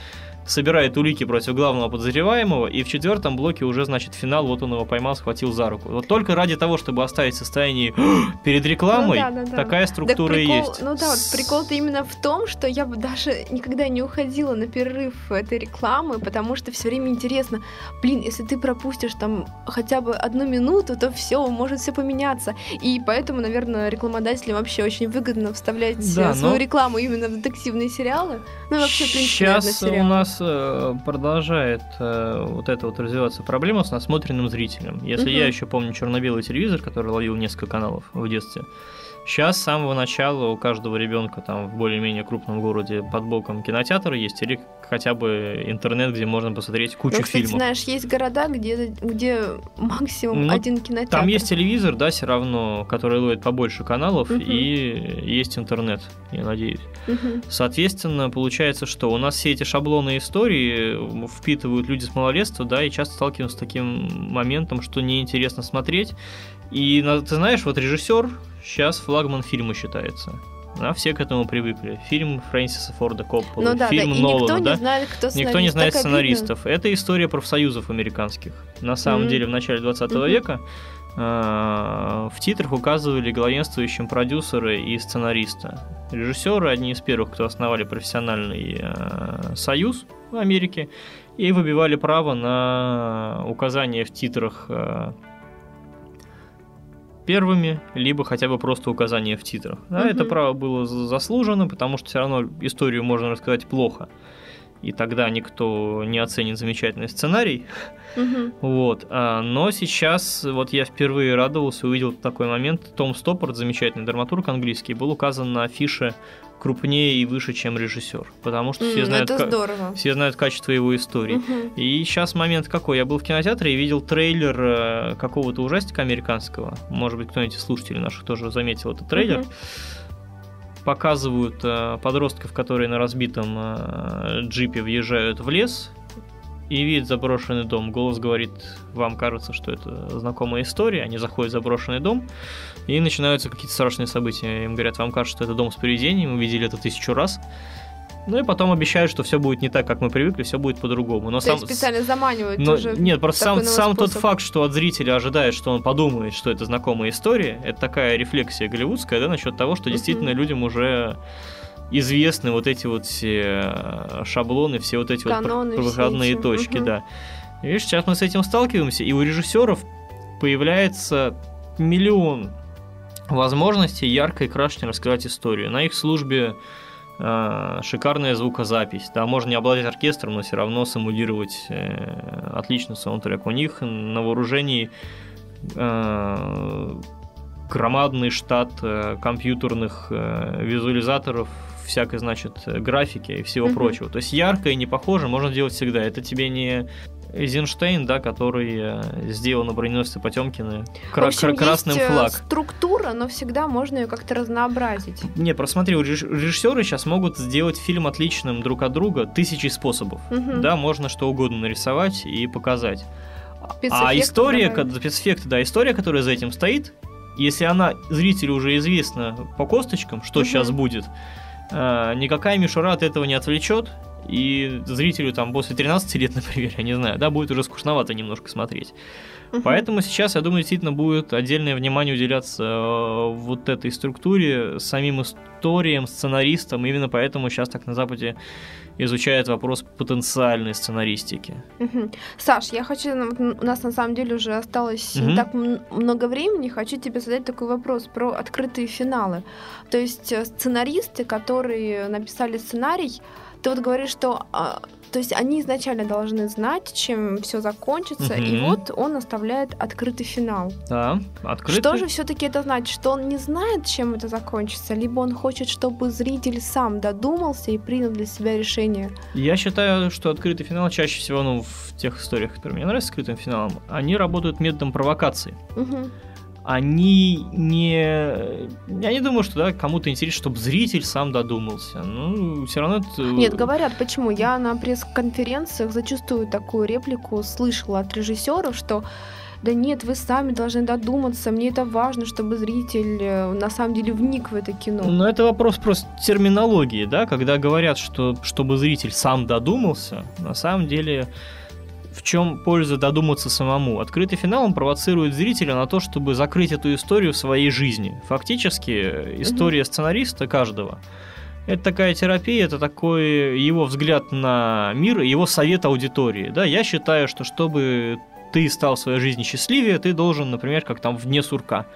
собирает улики против главного подозреваемого, и в четвертом блоке уже, значит, финал, вот он его поймал, схватил за руку. Вот только ради того, чтобы оставить состояние перед рекламой,
Ну да, да, да.
такая структура
Так
и
прикол-
есть.
Ну да, вот прикол-то именно в том, что я бы даже никогда не уходила на перерыв этой рекламы, потому что все время интересно, блин, если ты пропустишь там хотя бы одну минуту, то все, может все поменяться. И поэтому, наверное, рекламодателям вообще очень выгодно вставлять
Да,
э, свою
но-
рекламу именно в детективные сериалы. Ну и вообще, в принципе, наверное,
Сейчас у
сериалы.
Нас э, продолжает э, вот это вот развиваться проблема с насмотренным зрителем. Если
Мгм.
я еще помню черно-белый телевизор, который ловил несколько каналов в детстве, сейчас с самого начала у каждого ребенка там в более-менее крупном городе под боком кинотеатр есть или хотя бы интернет, где можно посмотреть кучу
Ну, кстати,
фильмов.
знаешь, есть города, где, где максимум
Ну,
один кинотеатр.
Там есть телевизор, да, все равно, который ловит побольше каналов,
Мгм.
и есть интернет, я надеюсь.
Мгм.
Соответственно, получается, что у нас все эти шаблоны истории впитывают люди с малолетства, да, и часто сталкиваемся с таким моментом, что неинтересно смотреть. И ты знаешь, вот режиссер сейчас флагман фильма считается. Да, все к этому привыкли. Фильм Фрэнсиса Форда Коппола,
Ну да,
фильм
да, и
Нолана,
никто
да?
не знает, кто.
Никто не знает
Так обидно.
сценаристов. Это история профсоюзов американских. На самом
Мгм.
деле, в начале 20
Мгм.
века э, в титрах указывали главенствующим продюсеры и сценариста. Режиссеры одни из первых, кто основали профессиональный э, союз в Америке и выбивали право на указание в титрах э, первыми, либо хотя бы просто указание в титрах. Да,
Мгм.
Это право было за- заслужено, потому что все равно историю можно рассказать плохо. И тогда никто не оценит замечательный сценарий.
Мгм.
Вот. а, Но сейчас вот я впервые радовался, увидел такой момент. Том Стоппорт, замечательный драматург английский, был указан на афише крупнее и выше, чем режиссер. Потому что все
М,
знают,
здорово.
все знают качество его истории.
Мгм.
И сейчас момент какой? Я был в кинотеатре и видел трейлер э, какого-то ужастика американского. Может быть, кто-нибудь из слушателей наших тоже заметил этот трейлер.
Мгм.
Показывают э, подростков, которые на разбитом э, джипе въезжают в лес. И видит заброшенный дом. Голос говорит, вам кажется, что это знакомая история. Они заходят в заброшенный дом, и начинаются какие-то страшные события. Им говорят, вам кажется, что это дом с привидением, мы видели это тысячу раз. Ну и потом обещают, что все будет не так, как мы привыкли, все будет по-другому. Но
То
сам,
есть специально заманивают
но,
уже.
Нет, просто сам, сам тот факт, что от зрителя ожидает, что он подумает, что это знакомая история, это такая рефлексия голливудская, да, насчет того, что
Мгм.
действительно людям уже известны вот эти вот все э, шаблоны, все вот эти
Каноны
вот проходные точки,
мгм.
да. И видишь, сейчас мы с этим сталкиваемся, и у режиссеров появляется миллион возможностей ярко и красочно рассказать историю. На их службе э, шикарная звукозапись. Да, можно не обладать оркестром, но все равно симулировать э, отличный саундтрек. У них на вооружении э, громадный штат э, компьютерных э, визуализаторов, всякой, значит, э, графики и всего
Мгм.
прочего. То есть ярко и не похоже можно делать всегда. Это тебе не Эйзенштейн, да, который э, сделал на броненосце Потемкина
В общем,
красным
есть, э,
флаг.
структура, но всегда можно ее как-то разнообразить.
Не, просто смотри, реж- режиссеры сейчас могут сделать фильм отличным друг от друга тысячи способов.
Мгм.
Да, можно что угодно нарисовать и показать. А история,
добавить.
спецэффекты, да, история, которая за этим стоит, если она зрителю уже известна по косточкам, что
Мгм.
сейчас будет, никакая мишура от этого не отвлечет, и зрителю там после 13 лет, например, я не знаю, да, будет уже скучновато немножко смотреть.
Мгм.
Поэтому сейчас, я думаю, действительно будет отдельное внимание уделяться э, вот этой структуре, самим историям, сценаристам. Именно поэтому сейчас так на Западе изучают вопрос потенциальной сценаристики.
Мгм. Саш, я хочу, ну, у нас на самом деле уже осталось не
Мгм.
так много времени, хочу тебе задать такой вопрос про открытые финалы. То есть э, сценаристы, которые написали сценарий, ты вот говоришь, что а, то есть они изначально должны знать, чем все закончится, и
Мгм.
вот он оставляет открытый финал.
Да, открыто.
Что же все-таки это значит? Что он не знает, чем это закончится, либо он хочет, чтобы зритель сам додумался и принял для себя решение.
Я считаю, что открытый финал чаще всего, ну, в тех историях, которые мне нравятся открытым финалом, они работают методом провокации.
Мгм.
Они не... Я не думаю, что да, кому-то интересно, чтобы зритель сам додумался. Ну, все равно это...
Нет, говорят, почему? Я на пресс-конференциях зачастую такую реплику слышала от режиссеров, что да нет, вы сами должны додуматься, мне это важно, чтобы зритель э, на самом деле вник в это кино.
Но это вопрос просто терминологии, да, когда говорят, что чтобы зритель сам додумался, на самом деле в чем польза додуматься самому? Открытый финал он провоцирует зрителя на то, чтобы закрыть эту историю в своей жизни. Фактически э, история сценариста каждого это такая терапия, это такой его взгляд на мир и его совет аудитории. Да, я считаю, что чтобы ты стал в своей жизни счастливее, ты должен, например, как там вне сурка,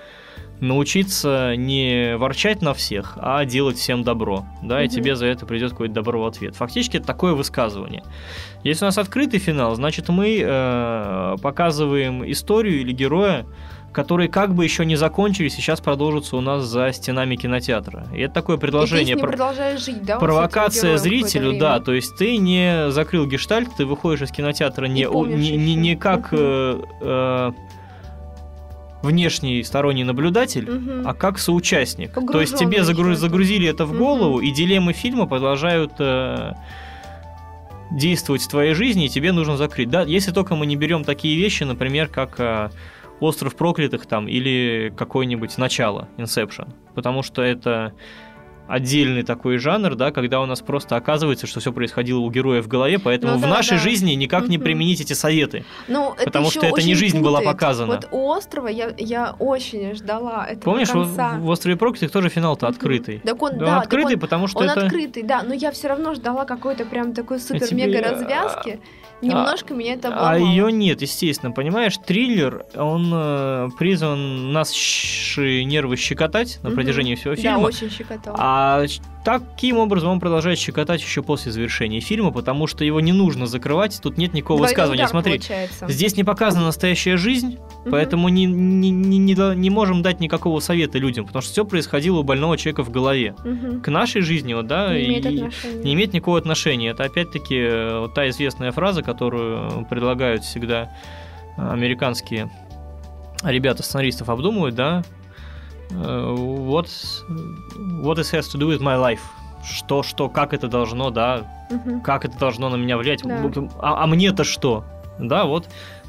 научиться не ворчать на всех, а делать всем добро, да, и
Мгм.
тебе за это придет какое-то добро в ответ. Фактически это такое высказывание. Если у нас открытый финал, значит мы э, показываем историю или героя, которые как бы еще не закончились, и сейчас продолжатся у нас за стенами кинотеатра. И это такое
И ты
предложение. про-
жить, да?
Провокация зрителю, да, то есть ты не закрыл гештальт, ты выходишь из кинотеатра не, не, не, не как э, э, внешний сторонний наблюдатель,
Мгм.
а как соучастник. То есть
Погружённый
тебе загру-
ещё.
загрузили это в голову, и дилеммы фильма продолжают э, действовать в твоей жизни, и тебе нужно закрыть. Да, если только мы не берем такие вещи, например, как э, Остров проклятых там или какое-нибудь начало Inception. Потому что это отдельный такой жанр, да, когда у нас просто оказывается, что все происходило у героя в голове, поэтому
Ну
в
да,
нашей
да.
жизни никак не применить эти советы.
Ну, это
Потому что это не жизнь была
путает.
показана.
Вот у острова я, я очень ждала этого
Помнишь, в,
конца.
в «Острове проклятых» тоже финал-то открытый.
Так он,
Да,
да,
он открытый,
он-
потому что
Он
это...
открытый, да, но я все равно ждала какой-то прям такой супер-мега
тебе,
развязки. Немножко меня это
А
обломало.
ее нет, естественно, понимаешь, триллер, он э, призван наши нервы щекотать на
Мгм.
протяжении всего
Да,
фильма.
очень щекотало.
А таким образом он продолжает щекотать еще после завершения фильма, потому что его не нужно закрывать, тут нет никакого
Двойной
высказывания. Смотри,
получается.
здесь не показана настоящая жизнь,
Мгм.
поэтому не, не, не, не не можем дать никакого совета людям, потому что все происходило у больного человека в голове.
Мгм.
К нашей жизни, вот, да,
Не имеет
и-
отношения.
не имеет никакого отношения. Это опять-таки э, вот та известная фраза, которую предлагают всегда американские ребята сценаристов обдумывают, да. Э, What, what it has to do with my life? Что, что, как это должно, да,
Мгм.
Как это должно на меня влиять?
Да.
А, а мне-то что? Да, вот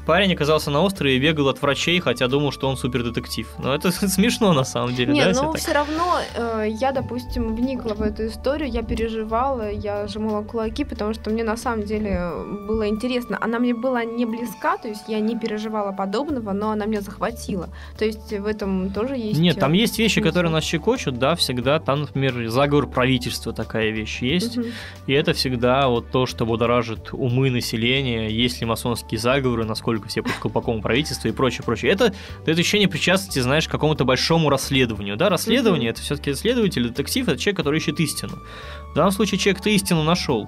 парень оказался на острове и бегал от врачей, хотя думал, что он супердетектив. Но это смешно на самом деле, да?
Нет,
если
ну
так?
все равно э, я, допустим, вникла в эту историю, я переживала, я сжимала кулаки, потому что мне на самом деле было интересно. Она мне была не близка, то есть я не переживала подобного, но она меня захватила. То есть в этом тоже есть...
Нет,
э,
там есть вещи, которые нас щекочут, да, всегда. Там, например, заговор правительства такая вещь есть.
Мгм.
И это всегда вот то, что будоражит умы населения, есть ли масонские заговоры, насколько все под колпаком правительства и прочее, прочее. Это дает ощущение причастности, знаешь, к какому-то большому расследованию. Да, расследование это все-таки следователь, детектив, это человек, который ищет истину. В данном случае человек-то истину нашел.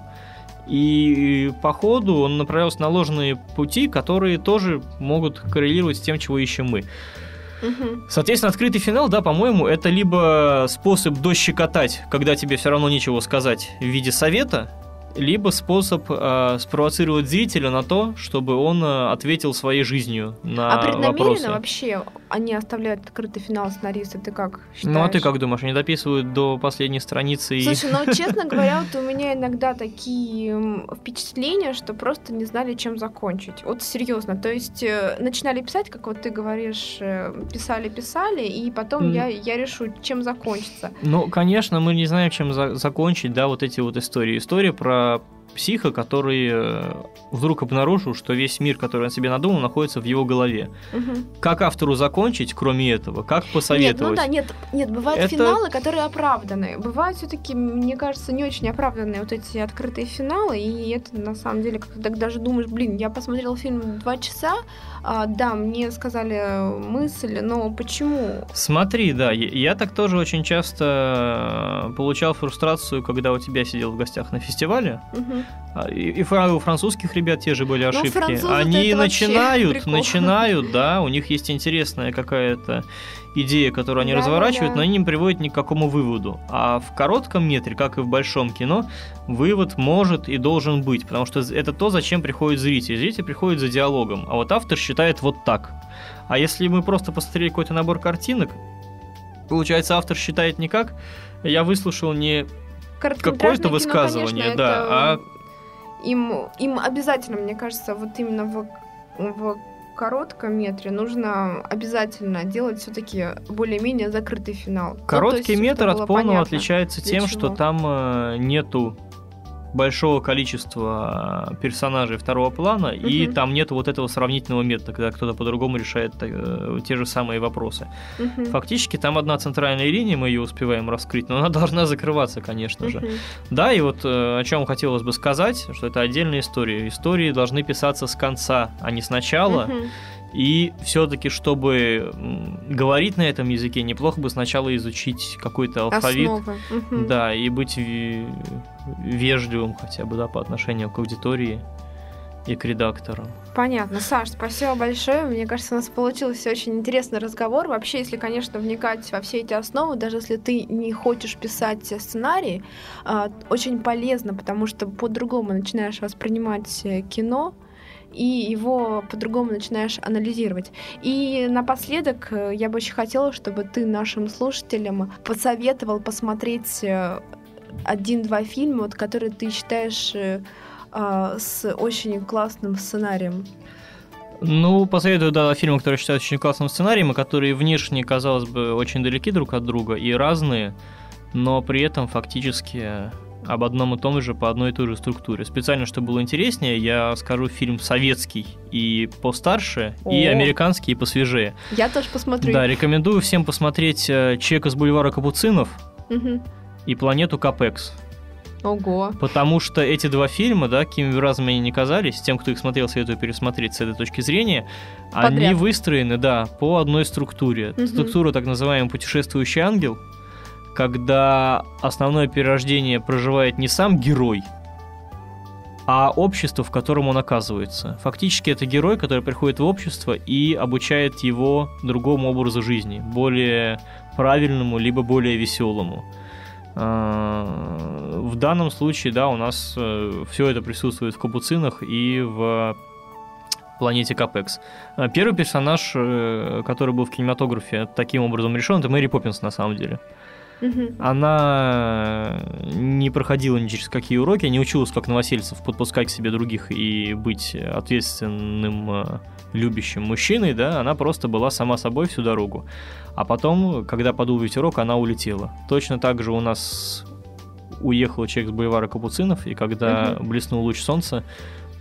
И по ходу он направился на ложные пути, которые тоже могут коррелировать с тем, чего ищем мы. Соответственно, открытый финал, да, по-моему, это либо способ дощекотать, когда тебе все равно нечего сказать в виде совета, либо способ э, спровоцировать зрителя на то, чтобы он э, ответил своей жизнью на
А преднамеренно
вопросы.
вообще они оставляют открытый финал сценариста, ты как считаешь?
Ну а ты как думаешь, они дописывают до последней страницы и...
Слушай, ну честно говоря, вот у меня иногда такие впечатления, что просто не знали, чем закончить. Вот серьезно. То есть э, начинали писать, как вот ты говоришь, э, писали-писали, и потом я, я решу, чем закончится.
Ну, конечно, мы не знаем, чем за- закончить, да, вот эти вот истории. История про психа, который э, вдруг обнаружил, что весь мир, который он себе надумал, находится в его голове.
Мгм.
Как автору закончить, кроме этого? Как
Нет, ну
посоветовать?
да, нет, нет, бывают
Это-
финалы, которые оправданы. Бывают все-таки, мне кажется, не очень оправданные вот эти открытые финалы, и это на самом деле, так даже думаешь, блин, я посмотрел фильм два часа, а, да, мне сказали мысль, но почему?
Смотри, да, я, так тоже очень часто э, получал фрустрацию, когда у тебя сидел в гостях на фестивале. А, И, и у французских ребят те же были ошибки.
французы-то
Они начинают, начинают, да, у них есть интересная какая-то идея, которую они
Да-да-да.
разворачивают, но они не приводят ни к какому выводу. А в коротком метре, как и в большом кино, вывод может и должен быть, потому что это то, зачем приходит зритель. Зритель приходит за диалогом, а вот автор считает вот так. А если мы просто посмотрели какой-то набор картинок, получается, автор считает не как я выслушал не какое-то
кино,
высказывание,
конечно,
да, а
им, им обязательно, мне кажется, вот именно в, в коротком метре нужно обязательно делать все-таки более-менее закрытый финал. Ну,
Короткий
есть, чтобы
метр от полного
понятно.
отличается тем, что там э, нету большого количества персонажей второго плана, и
Мгм.
там нету вот этого сравнительного метода, когда кто-то по-другому решает э, те же самые вопросы.
Мгм.
Фактически там одна центральная линия, мы ее успеваем раскрыть, но она должна закрываться, конечно же.
Мгм.
Да, и вот э, о чем хотелось бы сказать, что это отдельная история. Истории должны писаться с конца, а не с начала. И все-таки, чтобы говорить на этом языке, неплохо бы сначала изучить какой-то алфавит.
Основы.
Да, и быть ве- вежливым хотя бы, да, по отношению к аудитории и к редактору.
Понятно. Саш, спасибо большое. Мне кажется, у нас получился очень интересный разговор. Вообще, если, конечно, вникать во все эти основы, даже если ты не хочешь писать сценарий, а, очень полезно, потому что по-другому начинаешь воспринимать э, кино, и его по-другому начинаешь анализировать. И напоследок э, я бы очень хотела, чтобы ты нашим слушателям посоветовал посмотреть э, один-два фильма, вот, которые ты считаешь э, а, с очень классным сценарием.
Ну, посоветую, да, фильмы, которые считают очень классным сценарием, и которые внешне, казалось бы, очень далеки друг от друга и разные, но при этом фактически об одном и том же по одной и той же структуре. Специально, чтобы было интереснее, я скажу фильм советский и постарше, и
О.
американский и посвежее.
Я тоже посмотрю.
Да, рекомендую всем посмотреть э, «Человека с бульвара Капуцинов» и «Планету Капекс».
Ого.
Потому что эти два фильма, да, какими бы разными они ни казались, тем, кто их смотрел, советую пересмотреть с этой точки зрения, они
Подряд.
выстроены, да, по одной структуре.
Мгм.
Структура так называемый путешествующий ангел, когда основное перерождение проживает не сам герой, а общество, в котором он оказывается. Фактически это герой, который приходит в общество и обучает его другому образу жизни, более правильному, либо более веселому. А, В данном случае, да, у нас все это присутствует в Капуцинах и в планете Капекс. А, Первый персонаж, э, который был в кинематографе таким образом решен, это Мэри Поппинс на самом деле. Она не проходила ни через какие уроки, не училась, как Новосельцев, подпускать к себе других и быть ответственным, э, любящим мужчиной, да, она просто была сама собой всю дорогу. А потом, когда подул ветерок, она улетела. Точно так же у нас уехал человек с бульвара Капуцинов, и когда
Мгм.
блеснул луч солнца,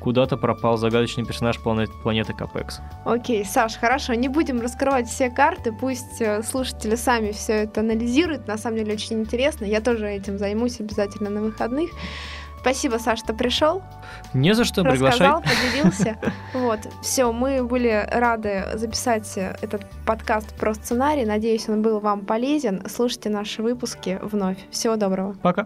куда-то пропал загадочный персонаж планет- планеты Капекс.
Окей, Саш, хорошо, не будем раскрывать все карты, пусть э, слушатели сами все это анализируют, на самом деле очень интересно, я тоже этим займусь обязательно на выходных. Спасибо, Саш, что пришел,
Не за что, приглашай.
рассказал, поделился. Вот, все, мы были рады записать этот подкаст про сценарий. Надеюсь, он был вам полезен. Слушайте наши выпуски вновь. Всего доброго.
Пока.